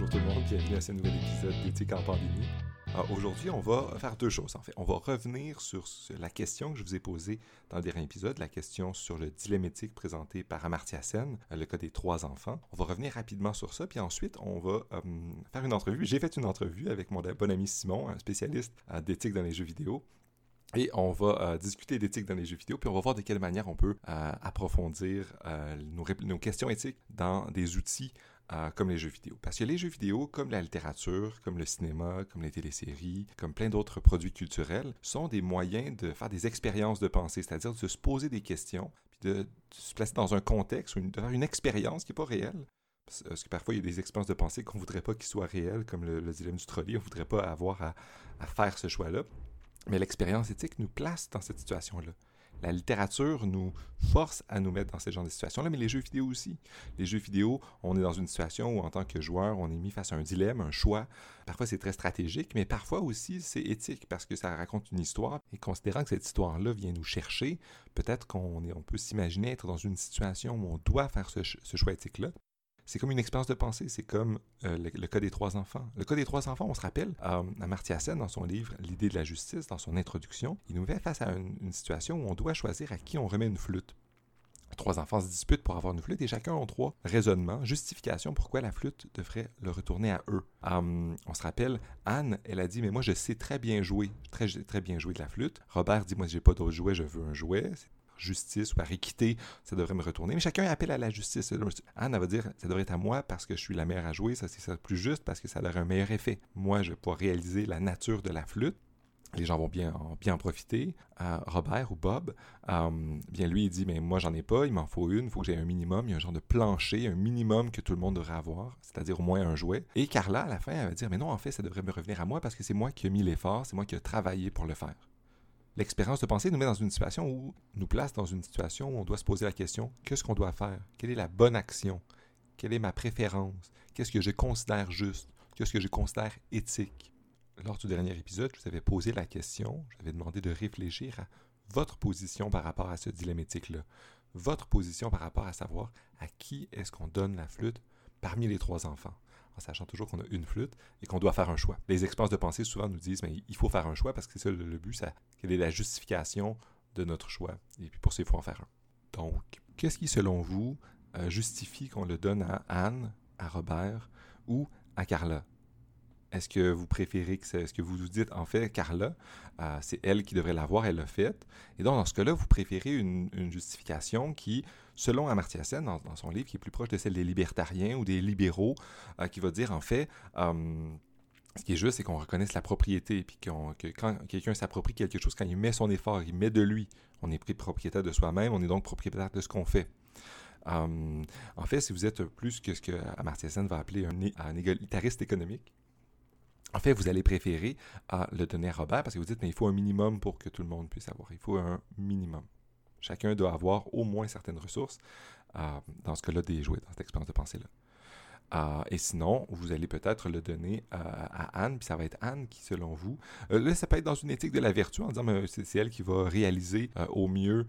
Bonjour tout le monde, bienvenue à ce nouvel épisode d'Éthique en pandémie. Aujourd'hui, on va faire deux choses en fait. On va revenir sur la question que je vous ai posée dans le dernier épisode, la question sur le dilemme éthique présenté par Amartya Sen, le cas des trois enfants. On va revenir rapidement sur ça, puis ensuite, on va euh, faire une entrevue. J'ai fait une entrevue avec mon bon ami Simon, un spécialiste euh, d'éthique dans les jeux vidéo. Et on va euh, discuter d'éthique dans les jeux vidéo, puis on va voir de quelle manière on peut approfondir nos, questions éthiques dans des outils comme les jeux vidéo. Parce que les jeux vidéo, comme la littérature, comme le cinéma, comme les téléséries, comme plein d'autres produits culturels, sont des moyens de faire des expériences de pensée, c'est-à-dire de se poser des questions, puis de, se placer dans un contexte ou de faire une expérience qui n'est pas réelle. Parce que parfois, il y a des expériences de pensée qu'on ne voudrait pas qu'ils soient réelles, comme le, dilemme du trolley, on ne voudrait pas avoir à faire ce choix-là. Mais l'expérience éthique nous place dans cette situation-là la littérature nous force à nous mettre dans ce genre de situation-là, mais les jeux vidéo aussi. Les jeux vidéo, on est dans une situation où, en tant que joueur, on est mis face à un dilemme, un choix. Parfois, c'est très stratégique, mais parfois aussi, c'est éthique parce que ça raconte une histoire. Et considérant que cette histoire-là vient nous chercher, peut-être qu'on on peut s'imaginer être dans une situation où on doit faire ce choix éthique-là c'est comme une expérience de pensée, c'est comme euh, le, cas des trois enfants. Le cas des trois enfants, on se rappelle, euh, Amartya Sen, dans son livre L'idée de la justice, dans son introduction, il nous met face à une, situation où on doit choisir à qui on remet une flûte. Trois enfants se disputent pour avoir une flûte et chacun a trois raisonnements, justifications pourquoi la flûte devrait le retourner à eux. Euh, on se rappelle, Anne, elle a dit Mais moi, je sais très bien jouer, très, très bien jouer de la flûte. Robert dit Moi, j'ai pas d'autre jouet, je veux un jouet justice ou par équité, ça devrait me retourner. Mais chacun appelle à la justice. Anne, va dire, ça devrait être à moi parce que je suis la meilleure à jouer, ça c'est plus juste parce que ça aurait un meilleur effet. Moi, je vais pouvoir réaliser la nature de la flûte. Les gens vont bien, bien en profiter. Euh, Robert ou Bob, euh, bien lui, il dit, mais moi, j'en ai pas, il m'en faut une, il faut que j'ai un minimum, il y a un genre de plancher, un minimum que tout le monde devrait avoir, c'est-à-dire au moins un jouet. Et Carla, à la fin, elle va dire, mais non, en fait, ça devrait me revenir à moi parce que c'est moi qui ai mis l'effort, c'est moi qui ai travaillé pour le faire. L'expérience de pensée nous met dans une situation où, nous place dans une situation où on doit se poser la question qu'est-ce qu'on doit faire? Quelle est la bonne action? Quelle est ma préférence? Qu'est-ce que je considère juste? Qu'est-ce que je considère éthique? Lors du dernier épisode, je vous avais posé la question, j'avais demandé de réfléchir à votre position par rapport à ce dilemme éthique-là. Votre position par rapport à savoir à qui est-ce qu'on donne la flûte parmi les trois enfants? Sachant toujours qu'on a une flûte et qu'on doit faire un choix. Les expériences de pensée souvent nous disent, mais il faut faire un choix parce que c'est ça le, but, ça, quelle est la justification de notre choix. Et puis pour ça, il faut en faire un. Donc, qu'est-ce qui, selon vous, euh, justifie qu'on le donne à Anne, à Robert ou à Carla? Est-ce que vous préférez que c'est ce que vous vous dites, en fait, Carla, euh, c'est elle qui devrait l'avoir, elle l'a fait. Et donc, dans ce cas-là, vous préférez une, justification qui, selon Amartya Sen, dans, son livre, qui est plus proche de celle des libertariens ou des libéraux, euh, qui va dire, en fait, euh, ce qui est juste, c'est qu'on reconnaisse la propriété, puis que quand quelqu'un s'approprie quelque chose, quand il met son effort, il met de lui, on est pris propriétaire de soi-même, on est donc propriétaire de ce qu'on fait. en fait, si vous êtes plus que ce que Amartya Sen va appeler un, égalitariste économique, en fait, vous allez préférer le donner à Robert parce que vous dites, mais il faut un minimum pour que tout le monde puisse avoir. Il faut un minimum. Chacun doit avoir au moins certaines ressources, euh, dans ce cas-là, des jouets, dans cette expérience de pensée-là. Euh, et sinon, vous allez peut-être le donner euh, à Anne, puis ça va être Anne qui, selon vous, là, ça peut être dans une éthique de la vertu, en disant, c'est elle qui va réaliser au mieux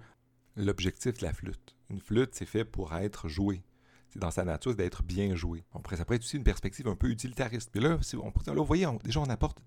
l'objectif de la flûte. Une flûte, c'est fait pour être jouée c'est dans sa nature d'être bien joué. Pourrait, ça pourrait être aussi une perspective un peu utilitariste. Mais là, on, là vous voyez, déjà, on apporte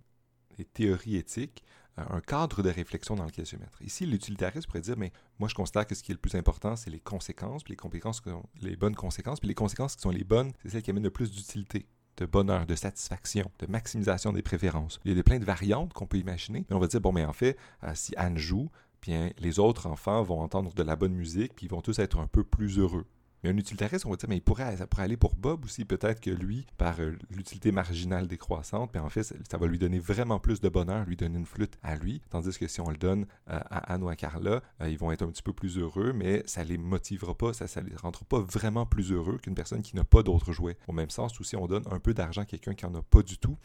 des théories éthiques, un cadre de réflexion dans lequel se mettre. Ici, l'utilitariste pourrait dire, mais moi, je constate que ce qui est le plus important, c'est les conséquences, puis les, les bonnes conséquences, puis les conséquences qui sont les bonnes, c'est celles qui amènent le plus d'utilité de bonheur, de satisfaction, de maximisation des préférences. Il y a plein de variantes qu'on peut imaginer, mais on va dire, bon, mais en fait, euh, si Anne joue, bien, les autres enfants vont entendre de la bonne musique, puis ils vont tous être un peu plus heureux. Mais un utilitariste, on va dire, mais il pourrait, ça pourrait aller pour Bob aussi. Peut-être que lui, par euh, l'utilité marginale décroissante, mais en fait, ça, va lui donner vraiment plus de bonheur, lui donner une flûte à lui. Tandis que si on le donne euh, à Anne ou à Carla, euh, ils vont être un petit peu plus heureux, mais ça les motivera pas, ça ne les rendra pas vraiment plus heureux qu'une personne qui n'a pas d'autres jouets. Au même sens, aussi, on donne un peu d'argent à quelqu'un qui n'en a pas du tout,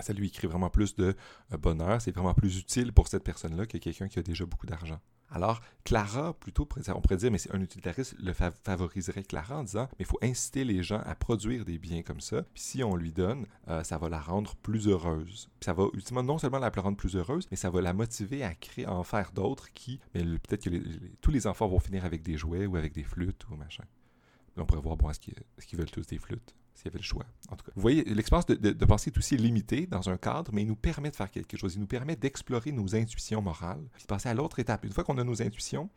ça lui crée vraiment plus de bonheur, c'est vraiment plus utile pour cette personne-là que quelqu'un qui a déjà beaucoup d'argent. Alors, Clara, plutôt, on pourrait dire, mais c'est un utilitariste le favoriserait Clara en disant, mais il faut inciter les gens à produire des biens comme ça. Puis si on lui donne, euh, ça va la rendre plus heureuse. Puis ça va ultimement non seulement la rendre plus heureuse, mais ça va la motiver à créer, en faire d'autres qui, mais peut-être que tous les enfants vont finir avec des jouets ou avec des flûtes ou machin. on pourrait voir, bon, est-ce qu'ils veulent tous des flûtes? S'il y avait le choix. En tout cas, vous voyez, l'expérience de, de, pensée est aussi limitée dans un cadre, mais il nous permet de faire quelque chose. Il nous permet d'explorer nos intuitions morales, de passer à l'autre étape. Une fois qu'on a nos intuitions,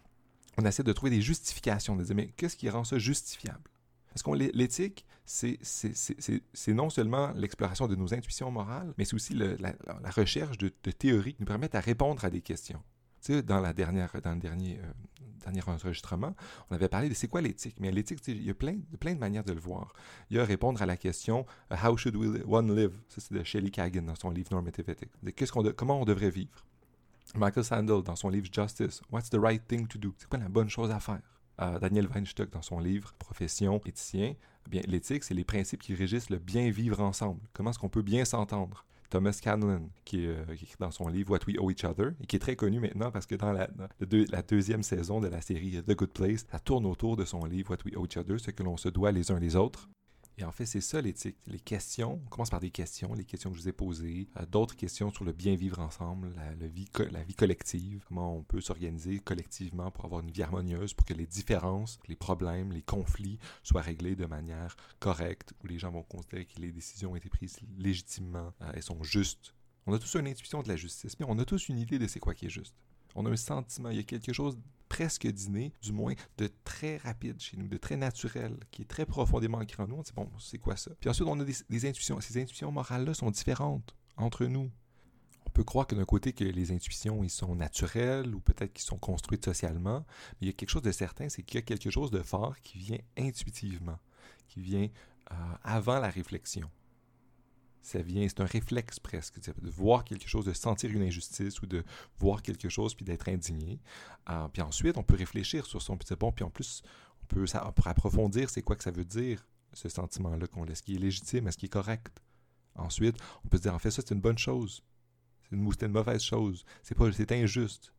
on essaie de trouver des justifications, de dire, mais qu'est-ce qui rend ça justifiable? Parce que l'éthique, c'est non seulement l'exploration de nos intuitions morales, mais c'est aussi la, recherche de, théories qui nous permettent à répondre à des questions. Tu sais, dans, la dernière, dans le dernier, euh, dernier enregistrement, on avait parlé de c'est quoi l'éthique. Mais l'éthique, il y a plein, de manières de le voir. Il y a répondre à la question uh, How should one live? C'est de Shelley Kagan dans son livre Normative Ethics. Qu'on comment on devrait vivre? Michael Sandel dans son livre Justice What's the right thing to do? C'est quoi la bonne chose à faire? Euh, Daniel Weinstock dans son livre Profession éthicien. Eh l'éthique, c'est les principes qui régissent le bien vivre ensemble. Comment est-ce qu'on peut bien s'entendre? Thomas Scanlon, qui, euh, écrit dans son livre What We Owe Each Other, et qui est très connu maintenant parce que dans la, la, deuxième saison de la série The Good Place, ça tourne autour de son livre What We Owe Each Other, ce que l'on se doit les uns les autres. Et en fait, c'est ça l'éthique. Les questions, on commence par des questions, les questions que je vous ai posées, euh, d'autres questions sur le bien vivre ensemble, la, vie, collective, comment on peut s'organiser collectivement pour avoir une vie harmonieuse, pour que les différences, les problèmes, les conflits soient réglés de manière correcte, où les gens vont considérer que les décisions ont été prises légitimement, euh, elles sont justes. On a tous une intuition de la justice, mais on a tous une idée de c'est quoi qui est juste. On a un sentiment, il y a quelque chose presque dîner, du moins de très rapide chez nous, de très naturel, qui est très profondément ancré en nous. On dit, bon, c'est quoi ça? Puis ensuite, on a des, intuitions. Ces intuitions morales-là sont différentes entre nous. On peut croire que d'un côté, que les intuitions, ils sont naturelles ou peut-être qu'ils sont construites socialement, mais il y a quelque chose de certain, c'est qu'il y a quelque chose de fort qui vient intuitivement, qui vient euh, avant la réflexion ça vient, c'est un réflexe presque, de voir quelque chose, de sentir une injustice ou de voir quelque chose puis d'être indigné. Euh, puis ensuite, on peut réfléchir sur son petit bon, puis en plus, on peut, approfondir c'est quoi que ça veut dire, ce sentiment-là qu'on Est-ce qu'il est légitime? Est-ce qu'il est correct? Ensuite, on peut se dire, en fait, ça, c'est une bonne chose. C'est une, mauvaise chose. C'est pas, c'est injuste.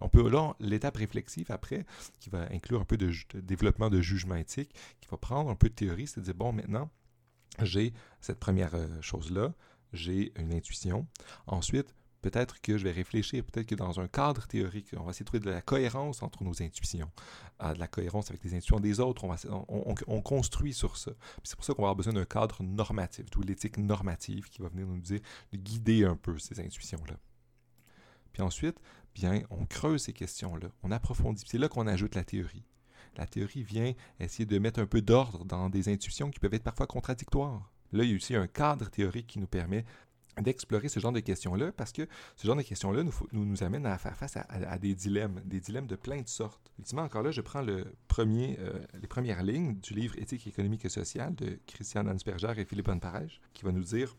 On peut là, l'étape réflexive après, qui va inclure un peu de, développement de jugement éthique, qui va prendre un peu de théorie, c'est dire, bon, maintenant, j'ai cette première euh, chose-là, j'ai une intuition. Ensuite, peut-être que je vais réfléchir, peut-être que dans un cadre théorique, on va essayer de trouver de la cohérence entre nos intuitions, euh, de la cohérence avec les intuitions des autres, on, construit sur ça. C'est pour ça qu'on va avoir besoin d'un cadre normatif, d'où l'éthique normative qui va venir nous dire, de guider un peu ces intuitions-là. Puis ensuite, bien, on creuse ces questions-là, on approfondit. C'est là qu'on ajoute la théorie la théorie vient essayer de mettre un peu d'ordre dans des intuitions qui peuvent être parfois contradictoires. Là, il y a aussi un cadre théorique qui nous permet d'explorer ce genre de questions-là, parce que ce genre de questions-là nous, nous, amène à faire face à, des dilemmes, des dilemmes de plein de sortes. Ultimement, encore là, je prends euh, les premières lignes du livre Éthique économique et sociale de Christian Ansperger et Philippe Bonneparège, qui va nous dire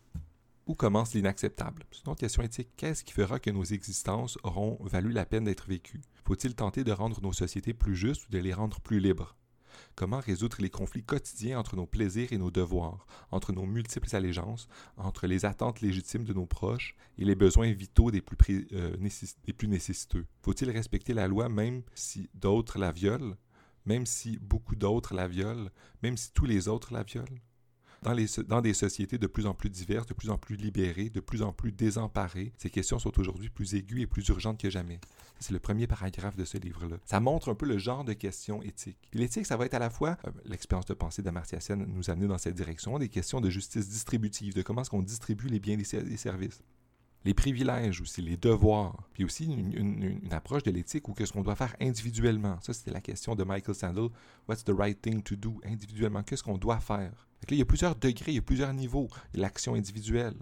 où commence l'inacceptable? C'est une autre question éthique. Qu'est-ce qui fera que nos existences auront valu la peine d'être vécues? Faut-il tenter de rendre nos sociétés plus justes ou de les rendre plus libres? Comment résoudre les conflits quotidiens entre nos plaisirs et nos devoirs, entre nos multiples allégeances, entre les attentes légitimes de nos proches et les besoins vitaux des plus, euh, des plus nécessiteux? Faut-il respecter la loi même si d'autres la violent, même si beaucoup d'autres la violent, même si tous les autres la violent? Dans, des sociétés de plus en plus diverses, de plus en plus libérées, de plus en plus désemparées, ces questions sont aujourd'hui plus aiguës et plus urgentes que jamais. C'est le premier paragraphe de ce livre-là. Ça montre un peu le genre de questions éthiques. L'éthique, ça va être à la fois euh, l'expérience de pensée d'Amartya Sen nous amener dans cette direction, des questions de justice distributive, de comment est-ce qu'on distribue les biens et les services les privilèges aussi, les devoirs, puis aussi une, approche de l'éthique ou qu'est-ce qu'on doit faire individuellement. Ça, c'était la question de Michael Sandel. What's the right thing to do individuellement? Qu'est-ce qu'on doit faire? Il y a plusieurs degrés, il y a plusieurs niveaux. L'action individuelle.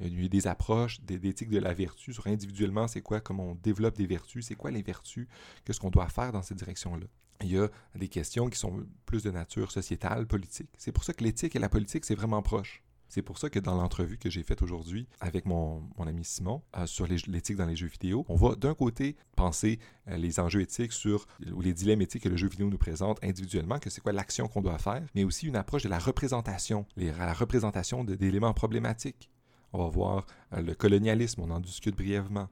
Il y a des approches d'éthique de la vertu sur individuellement, c'est quoi, comment on développe des vertus, c'est quoi les vertus, qu'est-ce qu'on doit faire dans cette direction-là? Il y a des questions qui sont plus de nature sociétale, politique. C'est pour ça que l'éthique et la politique, c'est vraiment proche. C'est pour ça que dans l'entrevue que j'ai faite aujourd'hui avec mon, ami Simon euh, sur l'éthique dans les jeux vidéo, on va d'un côté penser euh, les enjeux éthiques sur ou les dilemmes éthiques que le jeu vidéo nous présente individuellement, que c'est quoi l'action qu'on doit faire, mais aussi une approche de la représentation, la représentation d'éléments problématiques. On va voir euh, le colonialisme, on en discute brièvement,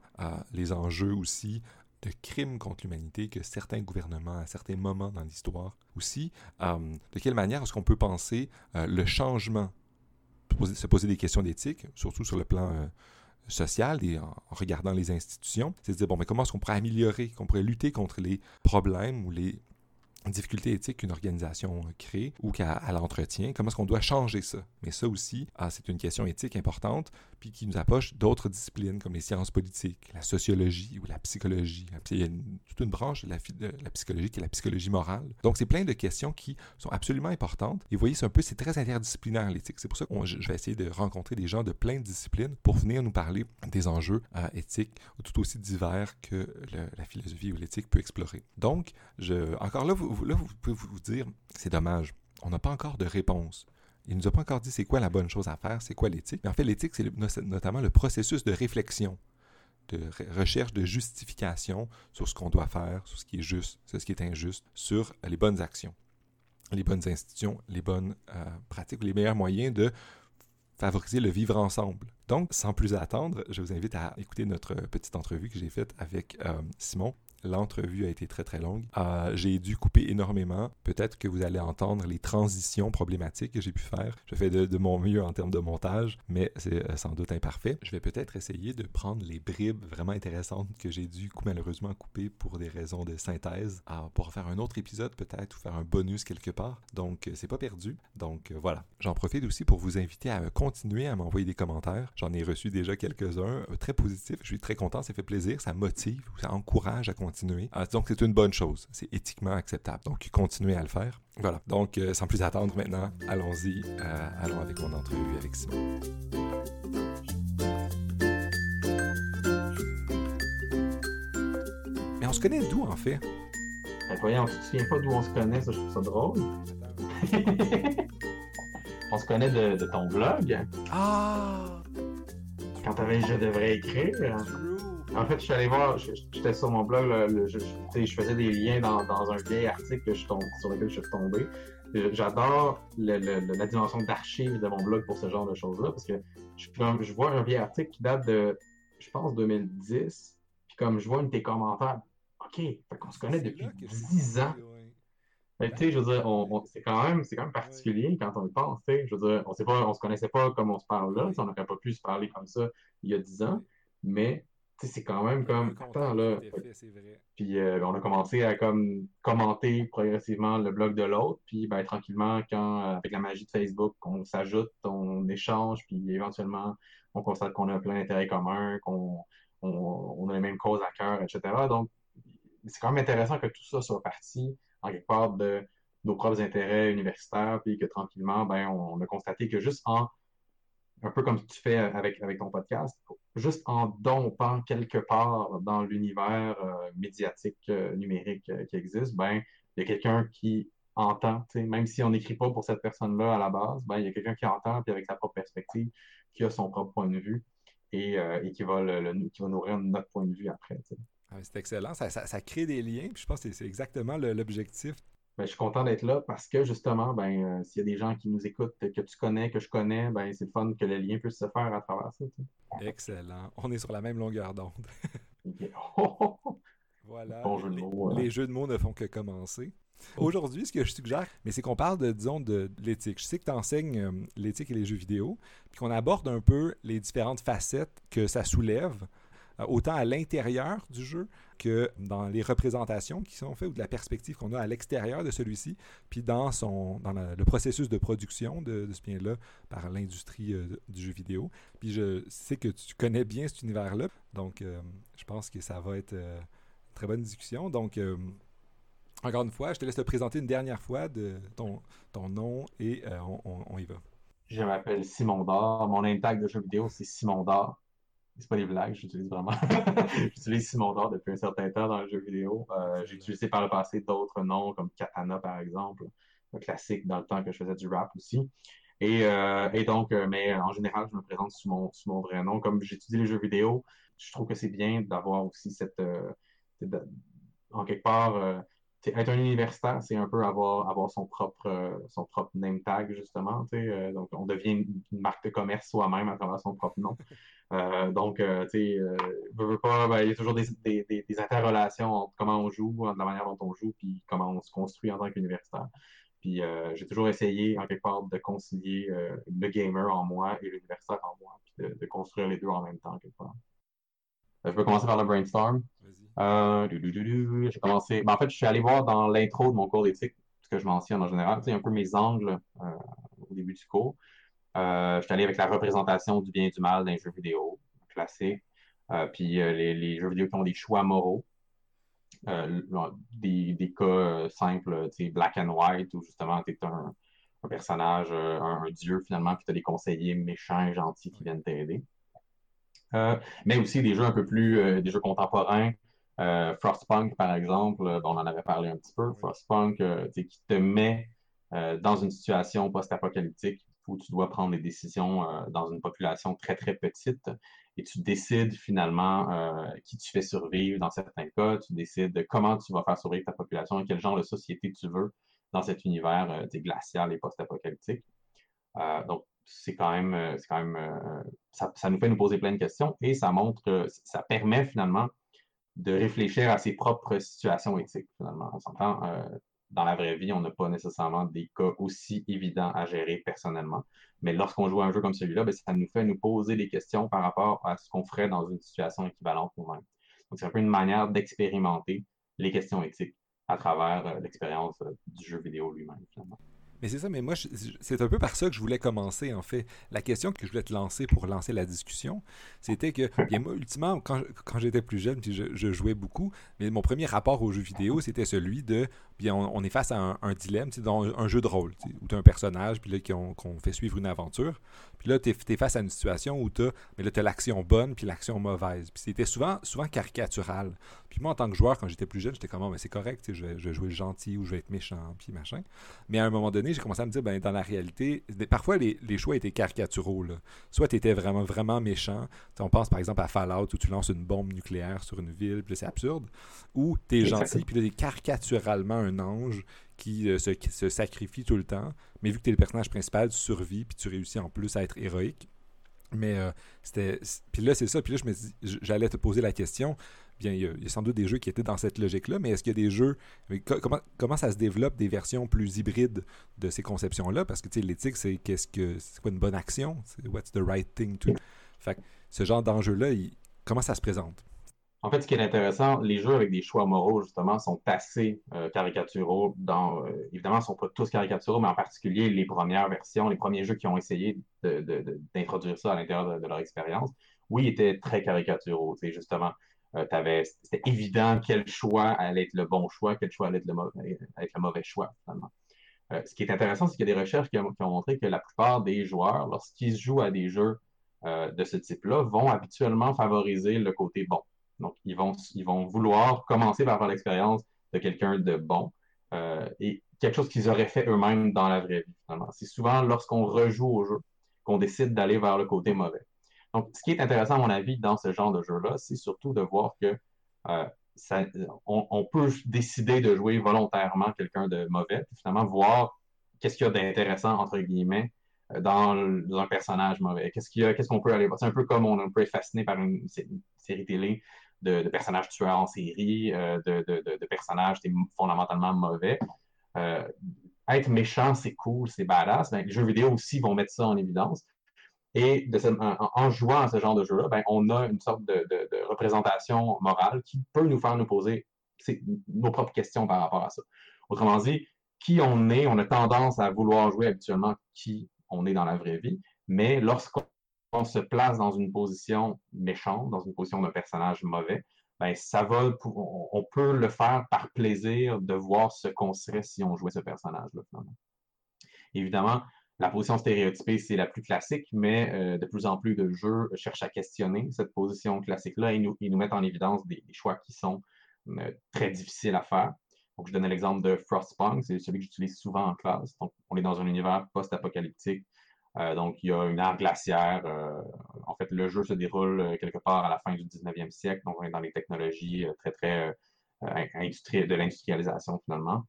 les enjeux aussi de crimes contre l'humanité que certains gouvernements, à certains moments dans l'histoire, aussi, de quelle manière est-ce qu'on peut penser le changement se poser des questions d'éthique, surtout sur le plan euh, social et en, regardant les institutions. C'est de dire, bon, mais comment est-ce qu'on pourrait améliorer, qu'on pourrait lutter contre les problèmes ou les difficultés éthiques qu'une organisation crée ou qu'elle entretient, comment est-ce qu'on doit changer ça? Mais ça aussi, ah, c'est une question éthique importante, puis qui nous approche d'autres disciplines comme les sciences politiques, la sociologie ou la psychologie. Il y a toute une branche de la, psychologie qui est la psychologie morale. Donc, c'est plein de questions qui sont absolument importantes. Et vous voyez, c'est un peu, c'est très interdisciplinaire l'éthique. C'est pour ça que je vais essayer de rencontrer des gens de plein de disciplines pour venir nous parler des enjeux euh, éthiques tout aussi divers que la philosophie ou l'éthique peut explorer. Donc, encore là, vous, là, vous pouvez vous dire, c'est dommage, on n'a pas encore de réponse. Il ne nous a pas encore dit c'est quoi la bonne chose à faire, c'est quoi l'éthique. Mais en fait, l'éthique, c'est notamment le processus de réflexion, de recherche de justification sur ce qu'on doit faire, sur ce qui est juste, sur ce qui est injuste, sur les bonnes actions, les bonnes institutions, les bonnes euh, pratiques, les meilleurs moyens de favoriser le vivre ensemble. Donc, sans plus attendre, je vous invite à écouter notre petite entrevue que j'ai faite avec euh, Simon L'entrevue a été très très longue. Euh, j'ai dû couper énormément. Peut-être que vous allez entendre les transitions problématiques que j'ai pu faire. Je fais de, mon mieux en termes de montage, mais c'est euh, sans doute imparfait. Je vais peut-être essayer de prendre les bribes vraiment intéressantes que j'ai dû malheureusement couper pour des raisons de synthèse euh, pour faire un autre épisode peut-être ou faire un bonus quelque part. Donc c'est pas perdu. Donc voilà. J'en profite aussi pour vous inviter à continuer à m'envoyer des commentaires. J'en ai reçu déjà quelques-uns très positifs. Je suis très content. Ça fait plaisir. Ça motive. Ça encourage à continuer ah, donc, c'est une bonne chose. C'est éthiquement acceptable. Donc, continuez à le faire. Voilà. Donc, euh, sans plus attendre maintenant, allons-y. Euh, allons avec mon entrevue avec Simon. Mais on se connaît d'où, en fait? Ben, voyons, tu te souviens pas d'où on se connaît? Ça, je trouve ça drôle. on se connaît de, ton blog. Ah! Quand t'avais Je devrais écrire. En fait, je suis allé voir, j'étais sur mon blog, je, faisais des liens dans, un vieil article que je sur lequel je suis tombé. J'adore la dimension d'archives de mon blog pour ce genre de choses-là, parce que je, vois un vieil article qui date de, je pense, 2010, puis comme je vois un de tes commentaires, OK, fait qu'on se connaît depuis 10 ans. tu sais, je veux dire, c'est quand même, c'est quand même particulier quand on le pense, tu sais. Je veux dire, on sait pas, on se connaissait pas comme on se parle là, on n'aurait pas pu se parler comme ça il y a 10 ans, mais c'est quand même comme. Attends, là. Puis euh, on a commencé à comme commenter progressivement le blog de l'autre. Puis ben, tranquillement, quand euh, avec la magie de Facebook, on s'ajoute, on échange, puis éventuellement, on constate qu'on a plein d'intérêts communs, qu'on on, a les mêmes causes à cœur, etc. Donc, c'est quand même intéressant que tout ça soit parti en quelque part de nos propres intérêts universitaires, puis que tranquillement, ben, on a constaté que juste en un peu comme tu fais avec, avec ton podcast, juste en dompant quelque part dans l'univers euh, médiatique euh, numérique euh, qui existe, ben, il y a quelqu'un qui entend, même si on n'écrit pas pour cette personne-là à la base, ben, il y a quelqu'un qui entend, puis avec sa propre perspective, qui a son propre point de vue et, et qui, va le, qui va nourrir notre point de vue après. Ah, c'est excellent, ça, ça, ça, crée des liens, puis je pense que c'est exactement l'objectif ben, je suis content d'être là parce que justement, ben, euh, s'il y a des gens qui nous écoutent, que tu connais, que je connais, ben, c'est le fun que le lien puisse se faire à travers ça. Excellent. On est sur la même longueur d'onde. voilà. les, jeux de mots ne font que commencer. Aujourd'hui, ce que je suggère, mais c'est qu'on parle de, disons, de, l'éthique. Je sais que tu enseignes euh, l'éthique et les jeux vidéo, puis qu'on aborde un peu les différentes facettes que ça soulève, autant à l'intérieur du jeu que dans les représentations qui sont faites ou de la perspective qu'on a à l'extérieur de celui-ci, puis dans, son, dans le processus de production de, ce bien-là par l'industrie euh, du jeu vidéo. Puis je sais que tu connais bien cet univers-là, donc euh, je pense que ça va être une très bonne discussion. Donc, encore une fois, je te laisse te présenter une dernière fois de ton, ton nom et on, y va. Je m'appelle Simon Dard. Mon tag de jeu vidéo, c'est Simon Dard c'est pas des blagues, j'utilise vraiment. j'utilise Simon d'Or depuis un certain temps dans le jeu vidéo. Euh, j'ai utilisé par le passé d'autres noms comme Katana, par exemple, un classique dans le temps que je faisais du rap aussi. Et, euh, et donc, euh, mais en général, je me présente sous mon, sous mon vrai nom. Comme j'étudie les jeux vidéo, je trouve que c'est bien d'avoir aussi cette. en quelque part, être un universitaire, c'est un peu avoir, avoir son, propre, son propre name tag, justement. donc, on devient une, marque de commerce soi-même à travers son propre nom. Euh, donc, euh, tu sais, euh, ben, il y a toujours des, des, des, interrelations entre comment on joue, entre la manière dont on joue, puis comment on se construit en tant qu'universitaire. Puis j'ai toujours essayé, en quelque part, de concilier le gamer en moi et l'universitaire en moi, puis de, construire les deux en même temps, quelque part. je peux commencer par le brainstorm. J'ai commencé. Ben, en fait, je suis allé voir dans l'intro de mon cours d'éthique ce que je mentionne en général. C'est un peu mes angles au début du cours. je suis allé avec la représentation du bien et du mal d'un jeu vidéo classé. puis les, les, jeux vidéo qui ont des choix moraux. Euh, des, cas euh, simples, black and white, où justement tu es un, personnage, euh, un, dieu finalement, puis tu as des conseillers méchants et gentils qui viennent t'aider. Mais aussi des jeux un peu plus, des jeux contemporains. Frostpunk, par exemple, on en avait parlé un petit peu. Frostpunk, qui te met dans une situation post-apocalyptique où tu dois prendre des décisions dans une population très, très petite et tu décides finalement euh, qui tu fais survivre dans certains cas, tu décides de comment tu vas faire survivre ta population et quel genre de société tu veux dans cet univers euh, glacial et post-apocalyptique. Euh, donc, c'est quand même, c'est quand même ça, ça, nous fait nous poser plein de questions et ça montre, ça permet finalement de réfléchir à ses propres situations éthiques, finalement. On s'entend, dans la vraie vie, on n'a pas nécessairement des cas aussi évidents à gérer personnellement. Mais lorsqu'on joue à un jeu comme celui-là, ben, ça nous fait nous poser des questions par rapport à ce qu'on ferait dans une situation équivalente nous-mêmes. Donc, c'est un peu une manière d'expérimenter les questions éthiques à travers euh, l'expérience euh, du jeu vidéo lui-même, finalement. Mais c'est ça, mais moi, c'est un peu par ça que je voulais commencer, en fait. La question que je voulais te lancer pour lancer la discussion, c'était que, moi, ultimement, quand, quand j'étais plus jeune, puis je, jouais beaucoup, mais mon premier rapport aux jeux vidéo, c'était celui de, bien, on, est face à un, dilemme, dans un jeu de rôle, où tu as un personnage, puis là, qu'on fait suivre une aventure. Puis là, tu es, face à une situation où tu as, l'action bonne, puis l'action mauvaise. Puis c'était souvent, souvent caricatural. Puis moi, en tant que joueur, quand j'étais plus jeune, j'étais comme, oh, mais c'est correct, je vais, je vais jouer gentil ou je vais être méchant, puis machin. Mais à un moment donné, j'ai commencé à me dire, ben, dans la réalité, parfois les, choix étaient caricaturaux. Soit tu étais vraiment, vraiment méchant. on pense par exemple à Fallout où tu lances une bombe nucléaire sur une ville, puis c'est absurde. Ou tu es gentil, puis là, tu es caricaturalement un ange qui, euh, se, sacrifie tout le temps. Mais vu que tu es le personnage principal, tu survis, puis tu réussis en plus à être héroïque. Mais euh, c'était. Puis là, c'est ça. Puis là, je me j'allais te poser la question bien, il y, a, sans doute des jeux qui étaient dans cette logique-là, mais est-ce qu'il y a des jeux. Comment, comment ça se développe des versions plus hybrides de ces conceptions-là? Parce que l'éthique, c'est qu'est-ce que c'est quoi une bonne action? What's the right thing to. Fait ce genre d'enjeu-là, comment ça se présente? En fait, ce qui est intéressant, les jeux avec des choix moraux, justement, sont assez euh, caricaturaux. Euh, évidemment, ils ne sont pas tous caricaturaux, mais en particulier les premières versions, les premiers jeux qui ont essayé d'introduire ça à l'intérieur de, leur expérience, oui, étaient très caricaturaux. Justement, euh, c'était évident quel choix allait être le bon choix, quel choix allait être le mauvais, le mauvais choix, finalement. Ce qui est intéressant, c'est qu'il y a des recherches qui ont, montré que la plupart des joueurs, lorsqu'ils jouent à des jeux de ce type-là, vont habituellement favoriser le côté bon. Donc, ils vont, ils vont vouloir commencer par avoir l'expérience de quelqu'un de bon et quelque chose qu'ils auraient fait eux-mêmes dans la vraie vie, finalement. C'est souvent lorsqu'on rejoue au jeu qu'on décide d'aller vers le côté mauvais. Donc, ce qui est intéressant, à mon avis, dans ce genre de jeu-là, c'est surtout de voir que euh, on, peut décider de jouer volontairement quelqu'un de mauvais, puis finalement voir qu'est-ce qu'il y a d'intéressant, entre guillemets, euh, dans, un personnage mauvais. Qu'est-ce qu'on peut aller voir? C'est un peu comme on, peut être fasciné par une, série télé de, personnages tueurs en série, euh, de, personnages fondamentalement mauvais. être méchant, c'est cool, c'est badass. Ben, les jeux vidéo aussi vont mettre ça en évidence. Et en, jouant à ce genre de jeu-là, ben, on a une sorte de, représentation morale qui peut nous faire nous poser nos propres questions par rapport à ça. Autrement dit, qui on est, on a tendance à vouloir jouer habituellement qui on est dans la vraie vie, mais lorsqu'on se place dans une position méchante, dans une position d'un personnage mauvais, ben, ça va, on peut le faire par plaisir de voir ce qu'on serait si on jouait ce personnage-là. Évidemment, la position stéréotypée, c'est la plus classique, mais euh, de plus en plus de jeux cherchent à questionner cette position classique-là et nous, nous mettent en évidence des, choix qui sont euh, très difficiles à faire. Je donne l'exemple de Frostpunk, c'est celui que j'utilise souvent en classe. Donc, on est dans un univers post-apocalyptique. Euh, donc, il y a une ère glaciaire. en fait, le jeu se déroule quelque part à la fin du 19e siècle. Donc, on est dans les technologies très, très de l'industrialisation finalement.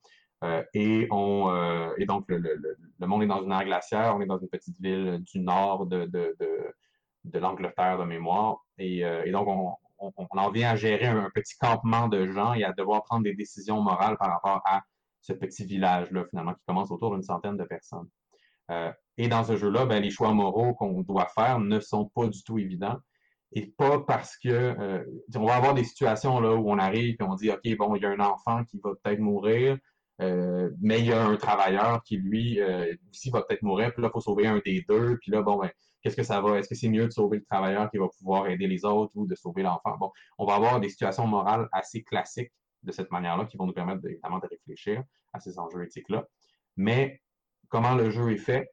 Euh, et, on, euh, et donc, le, monde est dans une ère glaciaire, on est dans une petite ville du nord de, de, de, l'Angleterre de mémoire. Et, euh, donc, on, on, en vient à gérer un, petit campement de gens et à devoir prendre des décisions morales par rapport à ce petit village-là, finalement, qui commence autour d'une centaine de personnes. Euh, et dans ce jeu-là, ben, les choix moraux qu'on doit faire ne sont pas du tout évidents. et pas parce que euh, on va avoir des situations là où on arrive et on dit ok bon il y a un enfant qui va peut-être mourir euh, mais il y a un travailleur qui lui euh, aussi va peut-être mourir puis là il faut sauver un des deux puis là bon ben qu'est-ce que ça va? Est-ce que c'est mieux de sauver le travailleur qui va pouvoir aider les autres ou de sauver l'enfant? Bon on va avoir des situations morales assez classiques de cette manière-là qui vont nous permettre évidemment de réfléchir à ces enjeux éthiques là mais comment le jeu est fait?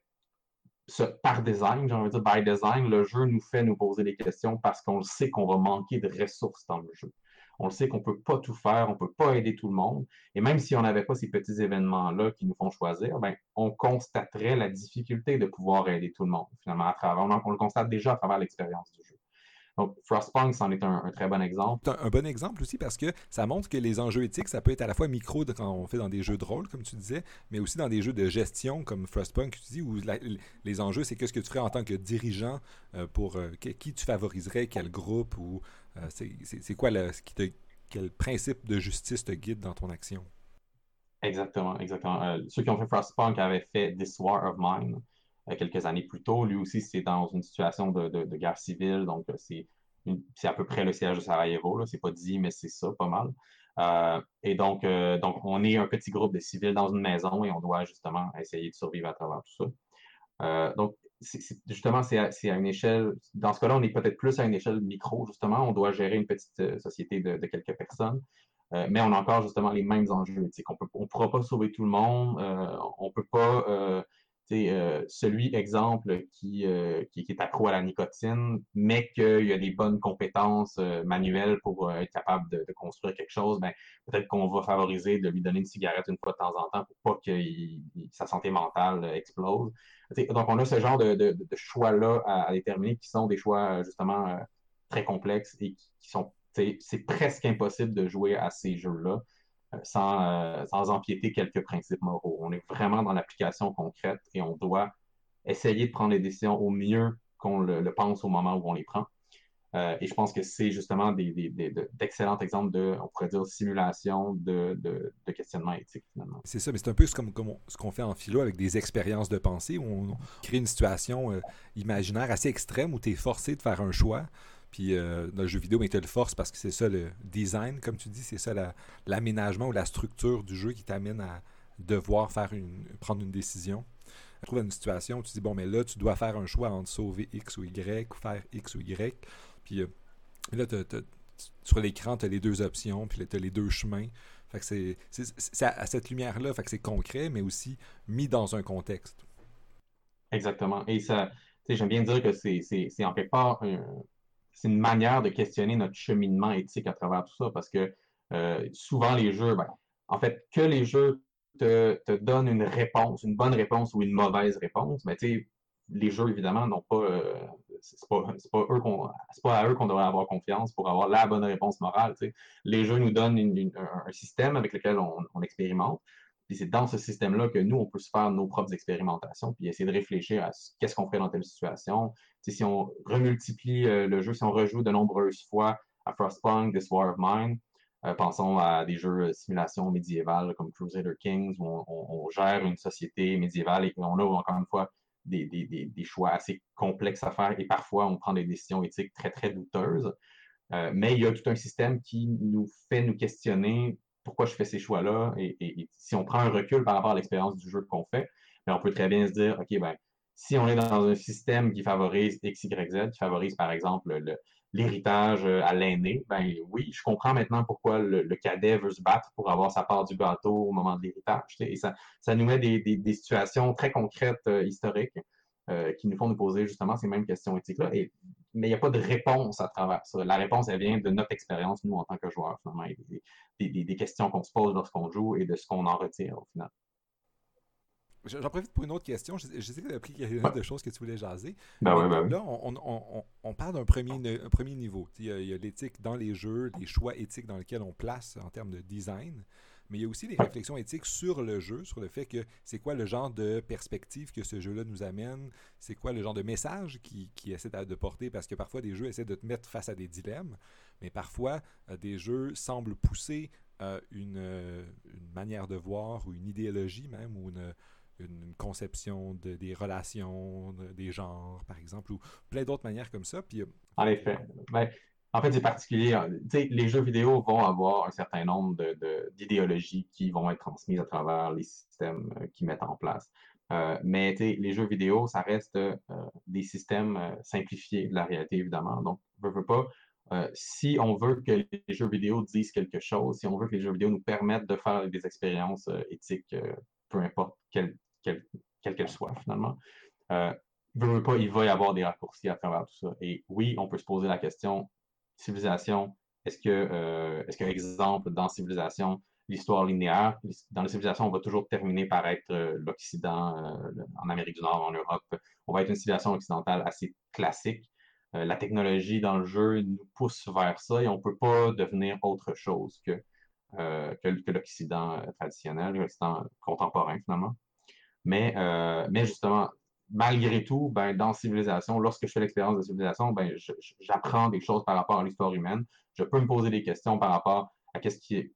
Par design, j'ai envie de dire by design, le jeu nous fait nous poser des questions parce qu'on le sait qu'on va manquer de ressources dans le jeu. On le sait qu'on peut pas tout faire, on peut pas aider tout le monde. Et même si on n'avait pas ces petits événements-là qui nous font choisir, ben, on constaterait la difficulté de pouvoir aider tout le monde, finalement, à travers. on le constate déjà à travers l'expérience du jeu. Donc, Frostpunk, c'en est un, très bon exemple. Un, un, bon exemple aussi parce que ça montre que les enjeux éthiques, ça peut être à la fois micro quand on fait dans des jeux de rôle, comme tu disais, mais aussi dans des jeux de gestion comme Frostpunk, tu dis, où les enjeux, c'est qu'est-ce que tu ferais en tant que dirigeant euh, pour euh, qui tu favoriserais, quel groupe, ou euh, c'est quoi le, ce qui te, quel principe de justice te guide dans ton action? Exactement, exactement. ceux qui ont fait Frostpunk avaient fait This War of Mine quelques années plus tôt. Lui aussi, c'est dans une situation de, guerre civile, donc euh, c'est à peu près le siège de Sarajevo. C'est pas dit, mais c'est ça, pas mal. Euh, et donc, euh, donc, on est un petit groupe de civils dans une maison et on doit justement essayer de survivre à travers tout ça. donc, justement, c'est à, une échelle, dans ce cas-là, on est peut-être plus à une échelle micro, justement. On doit gérer une petite société de, quelques personnes. mais on a encore justement les mêmes enjeux. On ne pourra pas sauver tout le monde. on ne peut pas euh, celui, exemple, qui, euh, qui, est accro à la nicotine, mais qu'il a des bonnes compétences euh, manuelles pour être capable de, construire quelque chose, ben, peut-être qu'on va favoriser de lui donner une cigarette une fois de temps en temps pour pas que sa santé mentale explose. donc, on a ce genre de, choix-là à, déterminer qui sont des choix, justement, très complexes et qui sont, c'est presque impossible de jouer à ces jeux-là sans, euh, sans empiéter quelques principes moraux. On est vraiment dans l'application concrète et on doit essayer de prendre les décisions au mieux qu'on le, pense au moment où on les prend. Euh, et je pense que c'est justement d'excellents exemples de, on pourrait dire, simulation de, de, questionnement éthique, finalement. C'est ça, mais c'est un peu comme, comme ce qu'on fait en philo avec des expériences de pensée, où on crée une situation euh, imaginaire assez extrême où tu es forcé de faire un choix. Puis euh, dans le jeu vidéo, mais tu le force parce que c'est ça le design, comme tu dis, c'est ça l'aménagement ou la structure du jeu qui t'amène à devoir faire une, prendre une décision. Tu trouves une situation où tu dis, bon, mais là, tu dois faire un choix entre sauver X ou Y ou faire X ou Y. Puis euh, là, sur l'écran, tu as les deux options, puis tu as les deux chemins. Fait que c'est à cette lumière-là, fait que c'est concret, mais aussi mis dans un contexte. Exactement. Et ça, j'aime bien dire que c'est en quelque part un, c'est une manière de questionner notre cheminement éthique à travers tout ça, parce que euh, souvent les jeux, ben, en fait, que les jeux te, donnent une réponse, une bonne réponse ou une mauvaise réponse, mais ben, les jeux, évidemment, n'ont pas, euh, c'est pas, qu'on, pas à eux qu'on devrait avoir confiance pour avoir la bonne réponse morale. Les jeux nous donnent un, système avec lequel on expérimente. C'est dans ce système-là que nous, on peut se faire nos propres expérimentations, puis essayer de réfléchir à qu'est-ce qu'on ferait dans telle situation. si on remultiplie euh, le jeu, si on rejoue de nombreuses fois à Frostpunk, This War of Mine, euh, pensons à des jeux de simulation médiévale comme Crusader Kings, où on, gère une société médiévale et on a encore une fois des, des, des, choix assez complexes à faire et parfois on prend des décisions éthiques très, très douteuses. Euh, mais il y a tout un système qui nous fait nous questionner pourquoi je fais ces choix-là. Et, si on prend un recul par rapport à l'expérience du jeu qu'on fait, ben, on peut très bien se dire, OK, ben, si on est dans un système qui favorise X, Y, Z, qui favorise par exemple l'héritage euh, à l'aîné, ben oui, je comprends maintenant pourquoi le, cadet veut se battre pour avoir sa part du gâteau au moment de l'héritage. Et ça, ça nous met des, situations très concrètes euh, historiques euh, qui nous font nous poser justement ces mêmes questions éthiques-là. Et mais il n'y a pas de réponse à travers ça. La réponse, elle vient de notre expérience, nous, en tant que joueurs, finalement, et des, questions qu'on se pose lorsqu'on joue et de ce qu'on en retire, au final. J'en profite pour une autre question. Je, sais que tu as pris quelque de choses que tu voulais jaser. Ben ben là, on, parle d'un premier, premier niveau. Il y a l'éthique dans les jeux, les choix éthiques dans lesquels on place en termes de design mais il y a aussi des réflexions éthiques sur le jeu, sur le fait que c'est quoi le genre de perspective que ce jeu-là nous amène, c'est quoi le genre de message qui, essaie de porter, parce que parfois des jeux essaient de te mettre face à des dilemmes, mais parfois euh, des jeux semblent pousser euh, une, euh, une, manière de voir ou une idéologie même, ou une, conception de, des relations, des genres, par exemple, ou plein d'autres manières comme ça. Puis, en effet. Ben, en fait, c'est particulier. Hein. Les jeux vidéo vont avoir un certain nombre d'idéologies de, qui vont être transmises à travers les systèmes qu'ils mettent en place. Euh, mais les jeux vidéo, ça reste euh, des systèmes euh, simplifiés de la réalité, évidemment. Donc, pas. si on veut que les jeux vidéo disent quelque chose, si on veut que les jeux vidéo nous permettent de faire des expériences éthiques, peu importe quelles qu'elles soient, finalement, pas, il va y avoir des raccourcis à travers tout ça. Et oui, on peut se poser la question civilisation, est-ce que, est-ce que, exemple, dans civilisation, l'histoire linéaire. Dans les civilisations, on va toujours terminer par être euh, l'Occident, euh, en Amérique du Nord, en Europe. On va être une civilisation occidentale assez classique. Euh, la technologie dans le jeu nous pousse vers ça et on ne peut pas devenir autre chose que, que, l'Occident traditionnel, l'Occident contemporain finalement. Mais, mais justement, malgré tout, ben, dans civilisation, lorsque je fais l'expérience de civilisation, ben, j'apprends des choses par rapport à l'histoire humaine. Je peux me poser des questions par rapport à qu'est-ce qui est,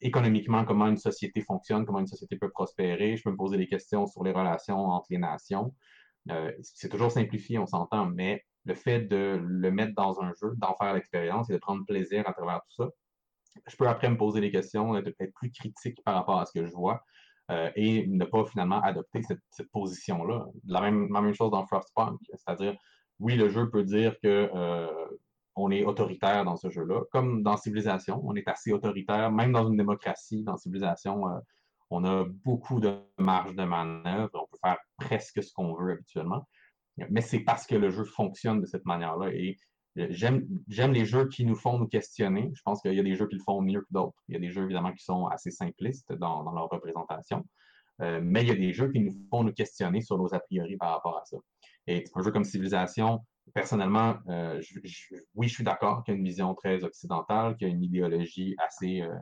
économiquement comment une société fonctionne, comment une société peut prospérer. Je peux me poser des questions sur les relations entre les nations. Euh, c'est toujours simplifié, on s'entend, mais le fait de le mettre dans un jeu, d'en faire l'expérience et de prendre plaisir à travers tout ça, je peux après me poser des questions, être, plus critique par rapport à ce que je vois euh, et ne pas finalement adopter cette, position-là. La même, la même chose dans Frostpunk, c'est-à-dire, oui, le jeu peut dire que euh, on est autoritaire dans ce jeu-là. Comme dans Civilisation, on est assez autoritaire, même dans une démocratie, dans Civilisation, euh, on a beaucoup de marge de manœuvre, on peut faire presque ce qu'on veut habituellement. Mais c'est parce que le jeu fonctionne de cette manière-là. J'aime les jeux qui nous font nous questionner. Je pense qu'il y a des jeux qui le font mieux que d'autres. Il y a des jeux, évidemment, qui sont assez simplistes dans, leur représentation. Euh, mais il y a des jeux qui nous font nous questionner sur nos a priori par rapport à ça. Et un jeu comme Civilisation, personnellement, euh, oui, je suis d'accord qu'il y a une vision très occidentale, qu'il y a une idéologie assez, euh,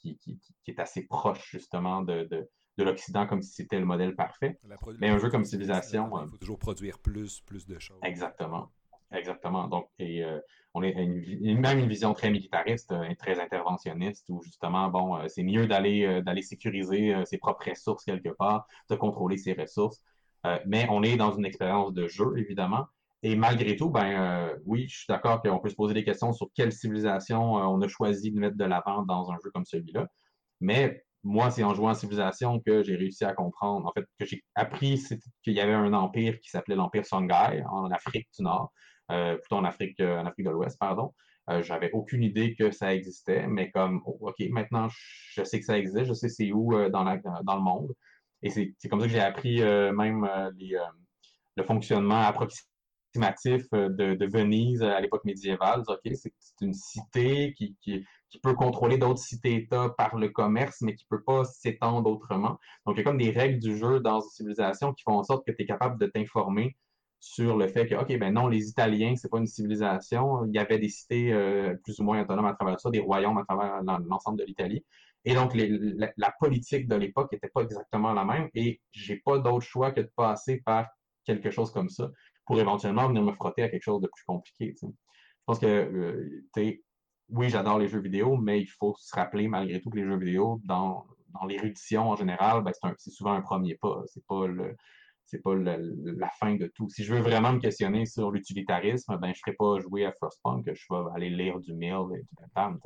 qui, est assez proche justement de, l'Occident comme si c'était le modèle parfait. Mais un jeu comme Civilisation... Il faut toujours produire plus, plus de choses. Exactement. Exactement. Donc, et euh, on est une, même une vision très militariste et très interventionniste où justement, bon, c'est mieux d'aller sécuriser ses propres ressources quelque part, de contrôler ses ressources. mais on est dans une expérience de jeu, évidemment, et malgré tout, ben euh, oui, je suis d'accord qu'on peut se poser des questions sur quelle civilisation euh, on a choisi de mettre de l'avant dans un jeu comme celui-là. Mais moi, c'est en jouant à Civilisation que j'ai réussi à comprendre, en fait, que j'ai appris qu'il y avait un empire qui s'appelait l'Empire Songhai en Afrique du Nord, euh, plutôt en Afrique, en Afrique de l'Ouest, pardon. J'avais aucune idée que ça existait, mais comme, oh, OK, maintenant, je sais que ça existe, je sais c'est où dans, dans le monde. Et c'est comme ça que j'ai appris même le fonctionnement approximatif euh, de, Venise à l'époque médiévale. Ok, c'est une cité qui, peut contrôler d'autres cités-États par le commerce, mais qui ne peut pas s'étendre autrement. Donc, il y a comme des règles du jeu dans une civilisation qui font en sorte que tu es capable de t'informer sur le fait que, OK, ben non, les Italiens, c'est pas une civilisation. Il y avait des cités euh, plus ou moins autonomes à travers ça, des royaumes à travers l'ensemble de l'Italie. Et donc, la, politique de l'époque n'était pas exactement la même. Et j'ai pas d'autre choix que de passer par quelque chose comme ça pour éventuellement venir me frotter à quelque chose de plus compliqué. Je pense que, euh, oui, j'adore les jeux vidéo, mais il faut se rappeler malgré tout que les jeux vidéo, dans, dans l'érudition en général, ben, c'est souvent un premier pas. C'est pas le, c'est pas la fin de tout. Si je veux vraiment me questionner sur l'utilitarisme, ben je ferai pas jouer à Frostpunk, je vais aller lire du Mill et du Bentham.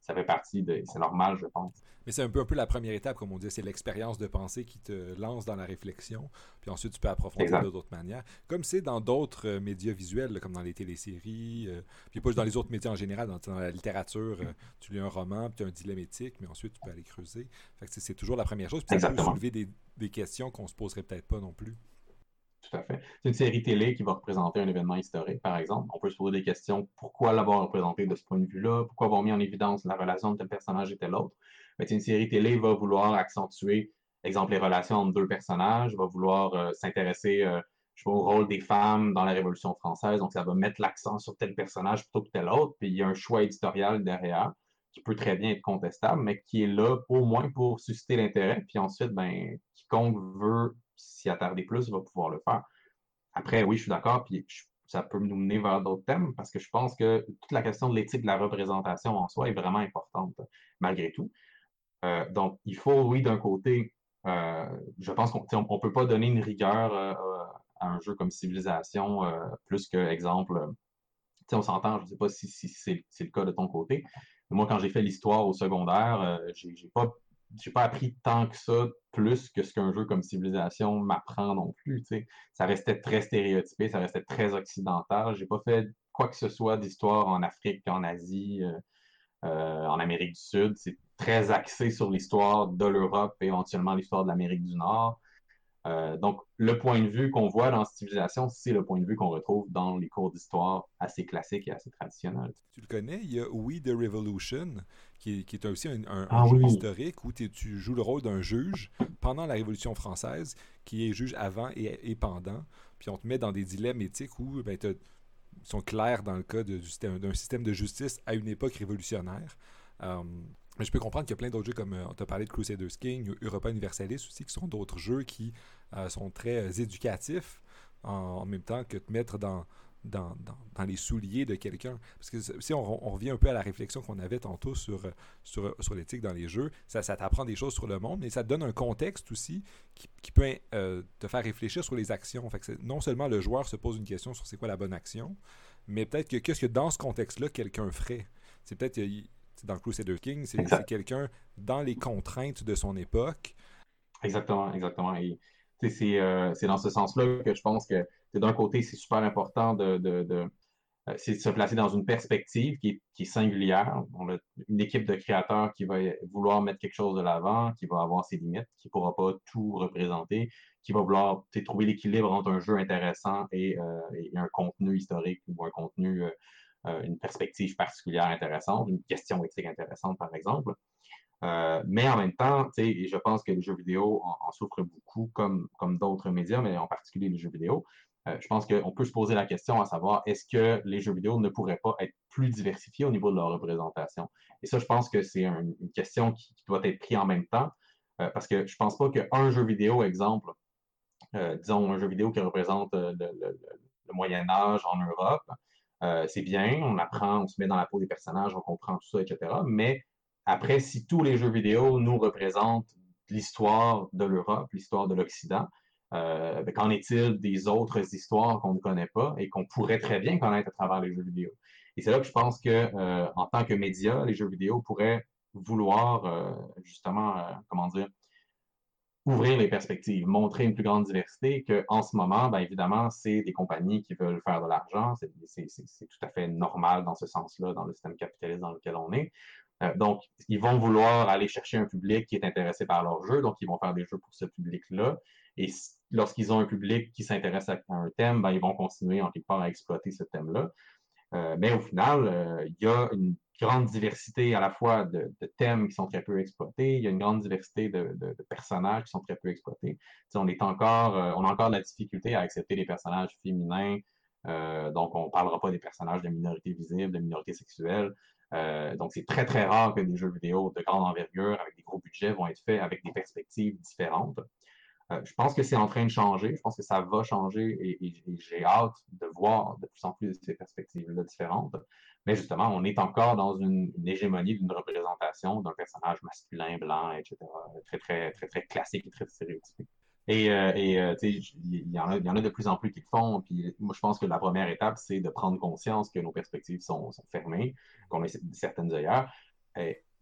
Ça fait partie de. C'est normal, je pense. Mais c'est un peu, un peu la première étape, comme on dit, c'est l'expérience de pensée qui te lance dans la réflexion, puis ensuite tu peux approfondir de d'autres manières. Comme c'est dans d'autres euh, médias visuels, comme dans les téléséries, euh, puis pas dans les autres médias en général, dans, la littérature, euh, tu lis un roman, puis tu as un dilemme éthique, mais ensuite tu peux aller creuser. Fait c'est toujours la première chose, puis ça peut soulever des, des questions qu'on se poserait peut-être pas non plus. Tout à fait. C'est une série télé qui va représenter un événement historique, par exemple. On peut se poser des questions. Pourquoi l'avoir représenté de ce point de vue-là? Pourquoi avoir mis en évidence la relation de tel personnage et tel autre? Mais une série télé va vouloir accentuer, exemple, les relations entre deux personnages, va vouloir euh, s'intéresser euh, au rôle des femmes dans la Révolution française. Donc, ça va mettre l'accent sur tel personnage plutôt que tel autre. Puis il y a un choix éditorial derrière qui peut très bien être contestable, mais qui est là au moins pour susciter l'intérêt. Puis ensuite, ben, quiconque veut s'y attarder plus va pouvoir le faire. Après, oui, je suis d'accord, puis ça peut nous mener vers d'autres thèmes, parce que je pense que toute la question de l'éthique de la représentation en soi est vraiment importante, malgré tout. Euh, donc, il faut, oui, d'un côté, je pense qu'on ne peut pas donner une rigueur à un jeu comme Civilisation plus que, exemple, on s'entend, je ne sais pas si, c'est le cas de ton côté, moi, quand j'ai fait l'histoire au secondaire, j'ai pas j'ai pas appris tant que ça, plus que ce qu'un jeu comme Civilisation m'apprend non plus. Ça restait très stéréotypé, ça restait très occidental. J'ai pas fait quoi que ce soit d'histoire en Afrique, en Asie, euh, euh, en Amérique du Sud. C'est très axé sur l'histoire de l'Europe et éventuellement l'histoire de l'Amérique du Nord. Euh, donc, le point de vue qu'on voit dans Civilisation, c'est le point de vue qu'on retrouve dans les cours d'histoire assez classiques et assez traditionnels. Tu le connais, il y a We the Revolution, qui est, aussi un, ah jeu historique où tu joues le rôle d'un juge pendant la Révolution française, qui est juge avant et, pendant. Puis on te met dans des dilemmes éthiques où ben, sont clairs dans le cas d'un système de justice à une époque révolutionnaire. Euh, je peux comprendre qu'il y a plein d'autres jeux comme euh, on t'a parlé de Crusaders King, Europa Universalis aussi, qui sont d'autres jeux qui euh, sont très euh, éducatifs en, même temps que te mettre dans, dans, dans, les souliers de quelqu'un. Parce que si on, revient un peu à la réflexion qu'on avait tantôt sur, sur, sur l'éthique dans les jeux, ça, t'apprend des choses sur le monde, mais ça te donne un contexte aussi qui, qui peut te faire réfléchir sur les actions. Fait non seulement le joueur se pose une question sur c'est quoi la bonne action, mais peut-être que qu'est-ce que dans ce contexte-là, quelqu'un ferait? C'est peut-être dans Crusader King, c'est quelqu'un dans les contraintes de son époque. Exactement, exactement. Et euh, c'est dans ce sens-là que je pense que d'un côté, c'est super important de, de, euh, se placer dans une perspective qui est, singulière. On a une équipe de créateurs qui va vouloir mettre quelque chose de l'avant, qui va avoir ses limites, qui ne pourra pas tout représenter, qui va vouloir trouver l'équilibre entre un jeu intéressant et, euh, et, un contenu historique ou un contenu euh, une perspective particulière intéressante, une question éthique intéressante, par exemple. Euh, mais en même temps, je pense que les jeux vidéo en, souffrent beaucoup, comme, comme d'autres médias, mais en particulier les jeux vidéo. Euh, je pense qu'on peut se poser la question à savoir est-ce que les jeux vidéo ne pourraient pas être plus diversifiés au niveau de leur représentation? Et ça, je pense que c'est une question qui, doit être prise en même temps, parce que je ne pense pas qu'un jeu vidéo, exemple, disons un jeu vidéo qui représente le Moyen Âge en Europe, euh, c'est bien, on apprend, on se met dans la peau des personnages, on comprend tout ça, etc. Mais après, si tous les jeux vidéo nous représentent l'histoire de l'Europe, l'histoire de l'Occident, euh, ben, qu'en est-il des autres histoires qu'on ne connaît pas et qu'on pourrait très bien connaître à travers les jeux vidéo? Et c'est là que je pense que, euh, en tant que média, les jeux vidéo pourraient vouloir justement, comment dire, ouvrir les perspectives, montrer une plus grande diversité, qu'en ce moment, bien évidemment, c'est des compagnies qui veulent faire de l'argent. C'est tout à fait normal dans ce sens-là, dans le système capitaliste dans lequel on est. Euh, donc, ils vont vouloir aller chercher un public qui est intéressé par leur jeu, donc ils vont faire des jeux pour ce public-là. Et lorsqu'ils ont un public qui s'intéresse à un thème, ben, ils vont continuer en quelque part à exploiter ce thème-là. Euh, mais au final, euh, il y a une grande diversité à la fois de, thèmes qui sont très peu exploités, il y a une grande diversité de, personnages qui sont très peu exploités. euh, on a encore de la difficulté à accepter les personnages féminins, donc on ne parlera pas des personnages de minorités visibles, de minorités sexuelles. donc c'est très très rare que des jeux vidéo de grande envergure avec des gros budgets vont être faits avec des perspectives différentes. Euh, je pense que c'est en train de changer. Je pense que ça va changer et, j'ai hâte de voir de plus en plus ces perspectives-là différentes. Mais justement, on est encore dans une, hégémonie d'une représentation d'un personnage masculin, blanc, etc. Très, très, très, très classique et très stéréotypé. Et, il y, en a, de plus en plus qui le font. Puis moi, je pense que la première étape, c'est de prendre conscience que nos perspectives sont, fermées, qu'on a certaines œillères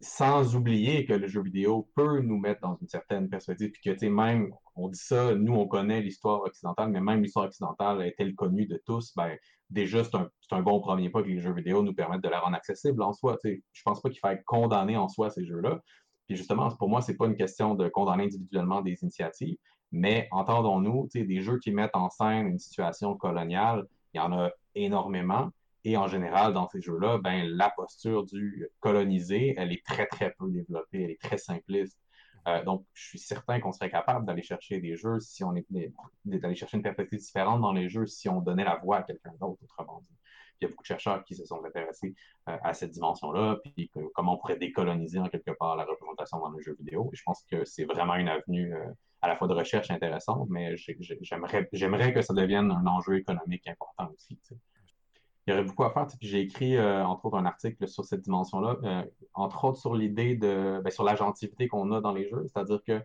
sans oublier que le jeu vidéo peut nous mettre dans une certaine perspective, puis que, tu sais, même, on dit ça, nous, on connaît l'histoire occidentale, mais même l'histoire occidentale est-elle connue de tous? Ben, déjà, c'est un, un, bon premier pas que les jeux vidéo nous permettent de la rendre accessible en soi. Tu sais, je pense pas qu'il faille condamner en soi ces jeux-là. Puis justement, pour moi, c'est pas une question de condamner individuellement des initiatives, mais entendons-nous, tu sais, des jeux qui mettent en scène une situation coloniale, il y en a énormément. Et en général, dans ces jeux-là, ben, la posture du colonisé, elle est très, très peu développée, elle est très simpliste. Euh, donc, je suis certain qu'on serait capable d'aller chercher des jeux si on est d'aller chercher une perspective différente dans les jeux si on donnait la voix à quelqu'un d'autre, autrement dit. il y a beaucoup de chercheurs qui se sont intéressés euh, à cette dimension-là, puis comment on pourrait décoloniser en quelque part la représentation dans les jeux vidéo. Et je pense que c'est vraiment une avenue euh, à la fois de recherche intéressante, mais j'aimerais que ça devienne un enjeu économique important aussi il y aurait beaucoup à faire. J'ai écrit, euh, entre autres, un article sur cette dimension-là, euh, entre autres sur l'idée de, ben, sur l'agentivité qu'on a dans les jeux. C'est-à-dire que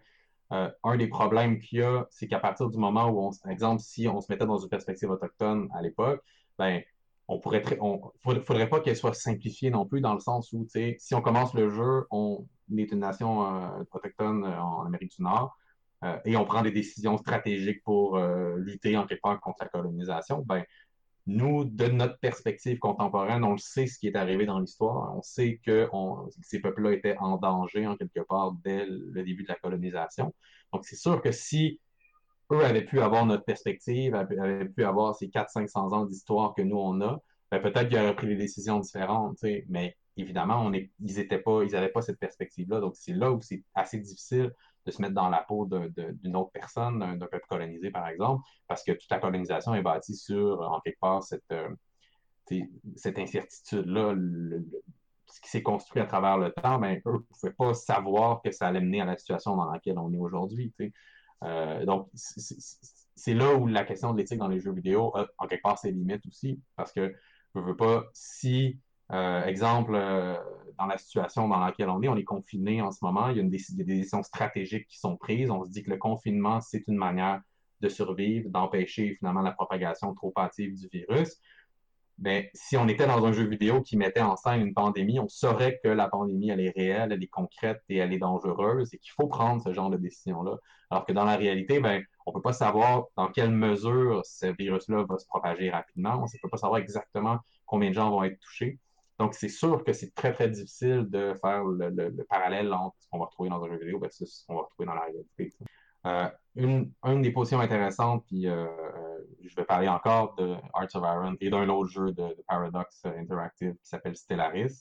un des problèmes qu'il y a, c'est qu'à partir du moment où, on, par exemple, si on se mettait dans une perspective autochtone à l'époque, ben, on pourrait on faudrait, pas qu'elle soit simplifiée non plus dans le sens où, tu sais, si on commence le jeu, on est une nation euh, autochtone euh, en Amérique du Nord euh, et on prend des décisions stratégiques pour lutter en quelque part contre la colonisation, ben nous, de notre perspective contemporaine, on le sait ce qui est arrivé dans l'histoire. On sait que, ces peuples-là étaient en danger en quelque part dès le début de la colonisation. Donc, c'est sûr que si eux avaient pu avoir notre perspective, avaient pu avoir ces 400-500 ans d'histoire que nous, on a, ben, peut-être qu'ils auraient pris des décisions différentes, mais évidemment, ils n'avaient pas, pas cette perspective-là. Donc, c'est là où c'est assez difficile de se mettre dans la peau d'une autre personne, d'un peuple colonisé, par exemple, parce que toute la colonisation est bâtie sur, en quelque part, cette, euh, incertitude-là, ce qui s'est construit à travers le temps, ben, eux ne pouvaient pas savoir que ça allait mener à la situation dans laquelle on est aujourd'hui. Euh, donc, c'est là où la question de l'éthique dans les jeux vidéo a en quelque part ses limites aussi, parce que je veux pas, si, euh, exemple, euh, dans la situation dans laquelle on est, on est confiné en ce moment, il y a, une des décisions stratégiques qui sont prises, on se dit que le confinement, c'est une manière de survivre, d'empêcher finalement la propagation trop hâtive du virus ben, si on était dans un jeu vidéo qui mettait en scène une pandémie, on saurait que la pandémie, elle est réelle, elle est concrète et elle est dangereuse et qu'il faut prendre ce genre de décision-là. Alors que dans la réalité, ben, on peut pas savoir dans quelle mesure ce virus-là va se propager rapidement. On ne peut pas savoir exactement combien de gens vont être touchés. Donc, c'est sûr que c'est très, très difficile de faire le, parallèle entre ce qu'on va retrouver dans un jeu vidéo versus ce qu'on va retrouver dans la réalité. Euh, une, des positions intéressantes, puis euh, euh, je vais parler encore de Arts of Iron et d'un autre jeu de, Paradox Interactive qui s'appelle Stellaris.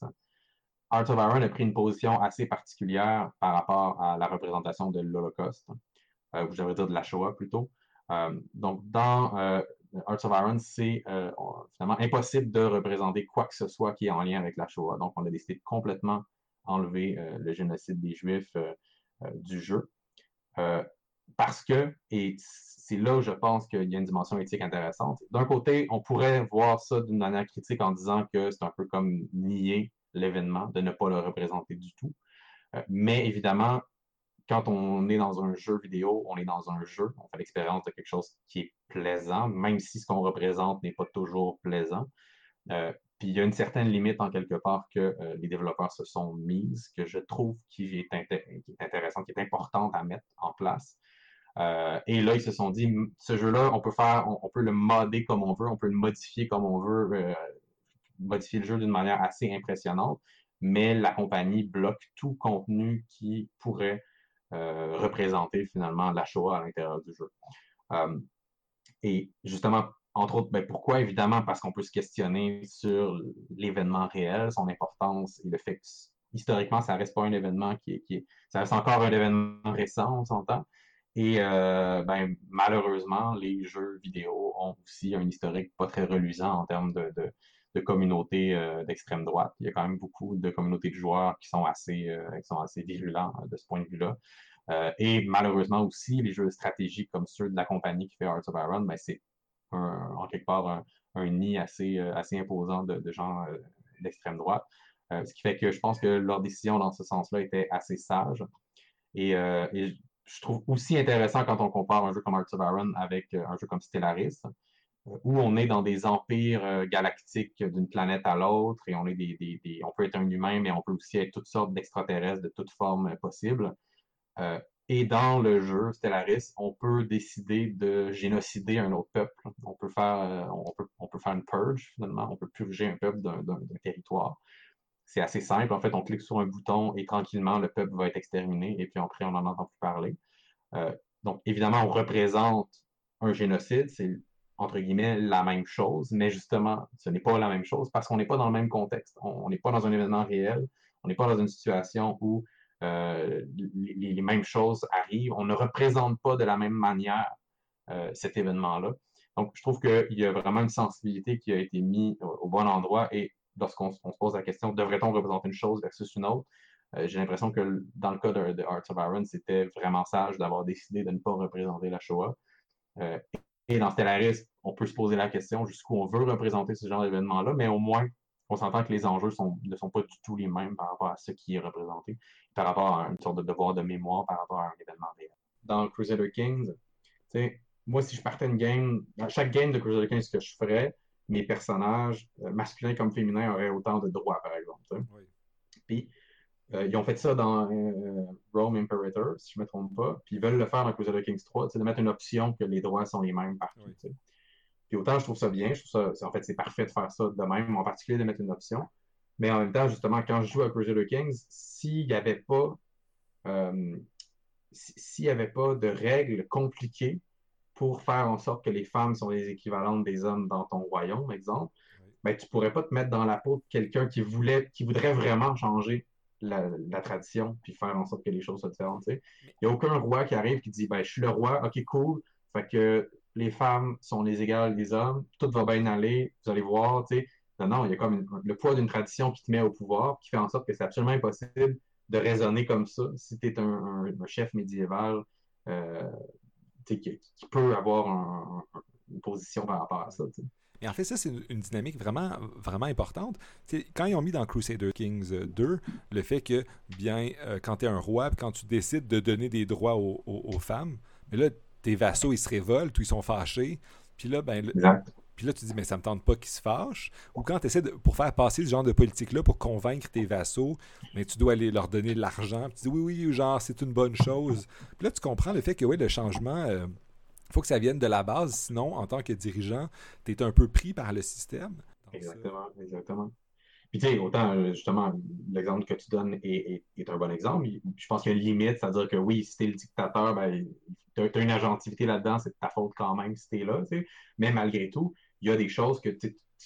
Arts of Iron a pris une position assez particulière par rapport à la représentation de l'Holocauste, ou je devrais dire de la Shoah plutôt. donc, dans Arts of Iron, c'est finalement impossible de représenter quoi que ce soit qui est en lien avec la Shoah. Donc, on a décidé de complètement enlever le génocide des Juifs du jeu parce que, et c'est là où je pense qu'il y a une dimension éthique intéressante. D'un côté, on pourrait voir ça d'une manière critique en disant que c'est un peu comme nier l'événement, de ne pas le représenter du tout. Euh, mais évidemment, quand on est dans un jeu vidéo, on est dans un jeu, on fait l'expérience de quelque chose qui est plaisant, même si ce qu'on représente n'est pas toujours plaisant. Euh, puis il y a une certaine limite en quelque part que euh, les développeurs se sont mises, que je trouve qui est, intéressante, qui est importante à mettre en place. Euh, et là, ils se sont dit, ce jeu-là, on peut faire, on, peut le modder comme on veut, on peut le modifier comme on veut, modifier le jeu d'une manière assez impressionnante, mais la compagnie bloque tout contenu qui pourrait représenter finalement la Shoah à l'intérieur du jeu. et justement, entre autres, ben, pourquoi? Évidemment, parce qu'on peut se questionner sur l'événement réel, son importance et le fait que historiquement, ça reste pas un événement qui est, ça reste encore un événement récent, on s'entend, et euh, ben, malheureusement, les jeux vidéo ont aussi un historique pas très reluisant en termes de, de communautés euh, d'extrême droite. Il y a quand même beaucoup de communautés de joueurs qui sont assez, euh, qui sont assez virulents de ce point de vue-là. et malheureusement aussi, les jeux stratégiques comme ceux de la compagnie qui fait Hearts of Iron, ben, c'est en quelque part un, nid assez, assez imposant de, gens d'extrême droite. ce qui fait que je pense que leur décision dans ce sens-là était assez sage. Et, et je trouve aussi intéressant quand on compare un jeu comme Hearts of Iron avec euh, un jeu comme Stellaris, euh, où on est dans des empires euh, galactiques d'une planète à l'autre et on est des, on peut être un humain, mais on peut aussi être toutes sortes d'extraterrestres de toutes formes possibles. et dans le jeu Stellaris, on peut décider de génocider un autre peuple. On peut faire, on peut, on peut faire une purge finalement. On peut purger un peuple d'un territoire c'est assez simple. En fait, on clique sur un bouton et tranquillement, le peuple va être exterminé et puis après, on n'en entend plus parler. Euh, donc, évidemment, on représente un génocide, c'est entre guillemets la même chose, mais justement, ce n'est pas la même chose parce qu'on n'est pas dans le même contexte. On n'est pas dans un événement réel, on n'est pas dans une situation où euh, les, mêmes choses arrivent. On ne représente pas de la même manière euh, cet événement-là. Donc, je trouve qu'il y a vraiment une sensibilité qui a été mise au bon endroit et lorsqu'on se pose la question devrait-on représenter une chose versus une autre, euh, j'ai l'impression que dans le cas de, de Hearts of Iron, c'était vraiment sage d'avoir décidé de ne pas représenter la Shoah. Dans Stellaris, on peut se poser la question jusqu'où on veut représenter ce genre d'événement-là, mais au moins, on s'entend que les enjeux ne sont pas du tout les mêmes par rapport à ce qui est représenté, par rapport à une sorte de devoir de mémoire par rapport à un événement réel. dans Crusader Kings, moi, si je partais une game, à chaque game de Crusader Kings, ce que je ferais, mes personnages, euh, masculins comme féminins, auraient autant de droits, par exemple. Puis, euh, ils ont fait ça dans euh, Rome Imperator, si je ne me trompe pas. Puis, ils veulent le faire dans Crusader Kings 3, de mettre une option que les droits sont les mêmes partout. Puis, autant je trouve ça bien, je trouve ça, en fait, c'est parfait de faire ça de même, en particulier de mettre une option. Mais en même temps, justement, quand je joue à Crusader Kings, s'il n'y avait pas. s'il n'y avait pas de règles compliquées pour faire en sorte que les femmes sont les équivalentes des hommes dans ton royaume, exemple, ben, tu ne pourrais pas te mettre dans la peau de quelqu'un qui voulait, qui voudrait vraiment changer la, tradition puis faire en sorte que les choses soient différentes. Il n'y a aucun roi qui arrive qui dit ben, Je suis le roi, ok, cool. Fait que les femmes sont les égales des hommes, tout va bien aller, vous allez voir. Non, non, il y a comme le poids d'une tradition qui te met au pouvoir, qui fait en sorte que c'est absolument impossible de raisonner comme ça si tu es un, chef médiéval euh, qui, peut avoir une position par rapport à ça. Mais en fait, ça, c'est une, dynamique vraiment, vraiment importante. quand ils ont mis dans Crusader Kings 2 euh, le fait que, bien, euh, quand tu es un roi, quand tu décides de donner des droits aux, femmes, mais là, tes vassaux, ils se révoltent ou ils sont fâchés. Puis là, ben, puis là, tu dis, mais ça me tente pas qu'ils se fâchent. Ou quand tu essaies de, pour faire passer ce genre de politique-là, pour convaincre tes vassaux, mais tu dois aller leur donner de l'argent. Tu dis, oui, oui, genre, c'est une bonne chose. Puis là, tu comprends le fait que, oui, le changement, euh, faut que ça vienne de la base. Sinon, en tant que dirigeant, tu es un peu pris par le système. exactement, exactement. Puis tu sais, autant euh, justement, l'exemple que tu donnes est, un bon exemple. Je pense qu'il y a une limite, c'est-à-dire que oui, si t'es le dictateur, ben, tu as, une agentivité là-dedans, c'est ta faute quand même si t'es là. Mais malgré tout, il y a des choses que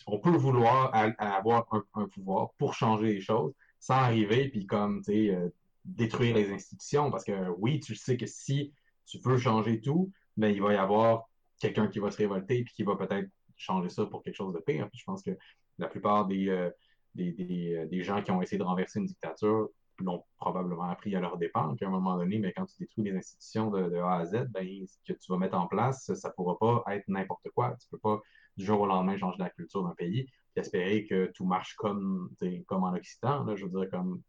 on peut vouloir avoir un, pouvoir pour changer les choses sans arriver puis comme euh, détruire les institutions. Parce que oui, tu sais que si tu veux changer tout, ben, il va y avoir quelqu'un qui va se révolter puis qui va peut-être changer ça pour quelque chose de pire. je pense que la plupart des, euh, des, des, gens qui ont essayé de renverser une dictature l'ont probablement appris à leur dépens qu'à un moment donné, mais quand tu détruis les institutions de, A à Z, ben, ce que tu vas mettre en place, ça ne pourra pas être n'importe quoi. Tu ne peux pas du jour au lendemain changer la culture d'un pays et espérer que tout marche comme, comme en Occident. Là, je veux dire, comme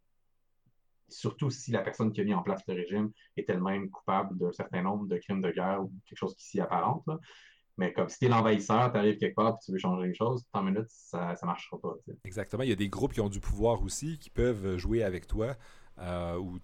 surtout si la personne qui a mis en place le régime est elle-même coupable d'un certain nombre de crimes de guerre ou quelque chose qui s'y apparente. Mais comme si tu es l'envahisseur, tu arrives quelque part et tu veux changer les choses, en minutes, ça ne marchera pas. Exactement. Il y a des groupes qui ont du pouvoir aussi, qui peuvent jouer avec toi euh, ou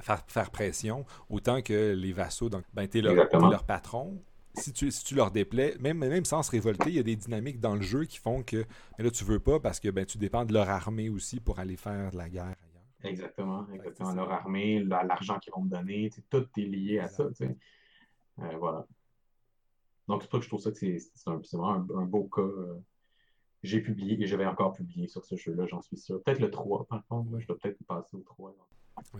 faire, faire pression, autant que les vassaux. Donc, ben, tu es, leur patron, si tu, si tu leur déplais, même, même sans se révolter, il y a des dynamiques dans le jeu qui font que mais là, tu veux pas parce que ben, tu dépends de leur armée aussi pour aller faire de la guerre Exactement, exactement. Leur armée, l'argent qu'ils vont me donner, tout est lié à ça. Euh, voilà. Donc, c'est pour ça que je trouve ça que c'est vraiment un, beau cas. Euh, j'ai publié et je vais encore publier sur ce jeu-là, j'en suis sûr. Peut-être le 3, par contre. je dois peut-être passer au 3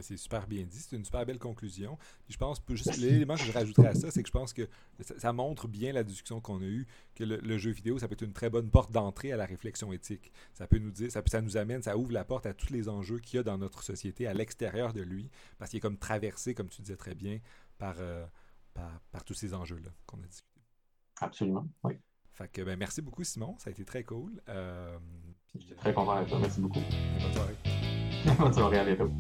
c'est super bien dit. C'est une super belle conclusion. je pense, juste l'élément que je rajouterais à ça, c'est que je pense que ça, montre bien la discussion qu'on a eue, que le, jeu vidéo, ça peut être une très bonne porte d'entrée à la réflexion éthique. Ça peut nous dire, ça, ça nous amène, ça ouvre la porte à tous les enjeux qu'il y a dans notre société à l'extérieur de lui, parce qu'il est comme traversé, comme tu disais très bien, par, euh, par, tous ces enjeux-là qu'on a discutés. Absolument, oui. Fait que, ben, merci beaucoup, Simon. Ça a été très cool. Euh, J'étais très content avec toi. Merci beaucoup. Bonne soirée. Bonne soirée, à bientôt.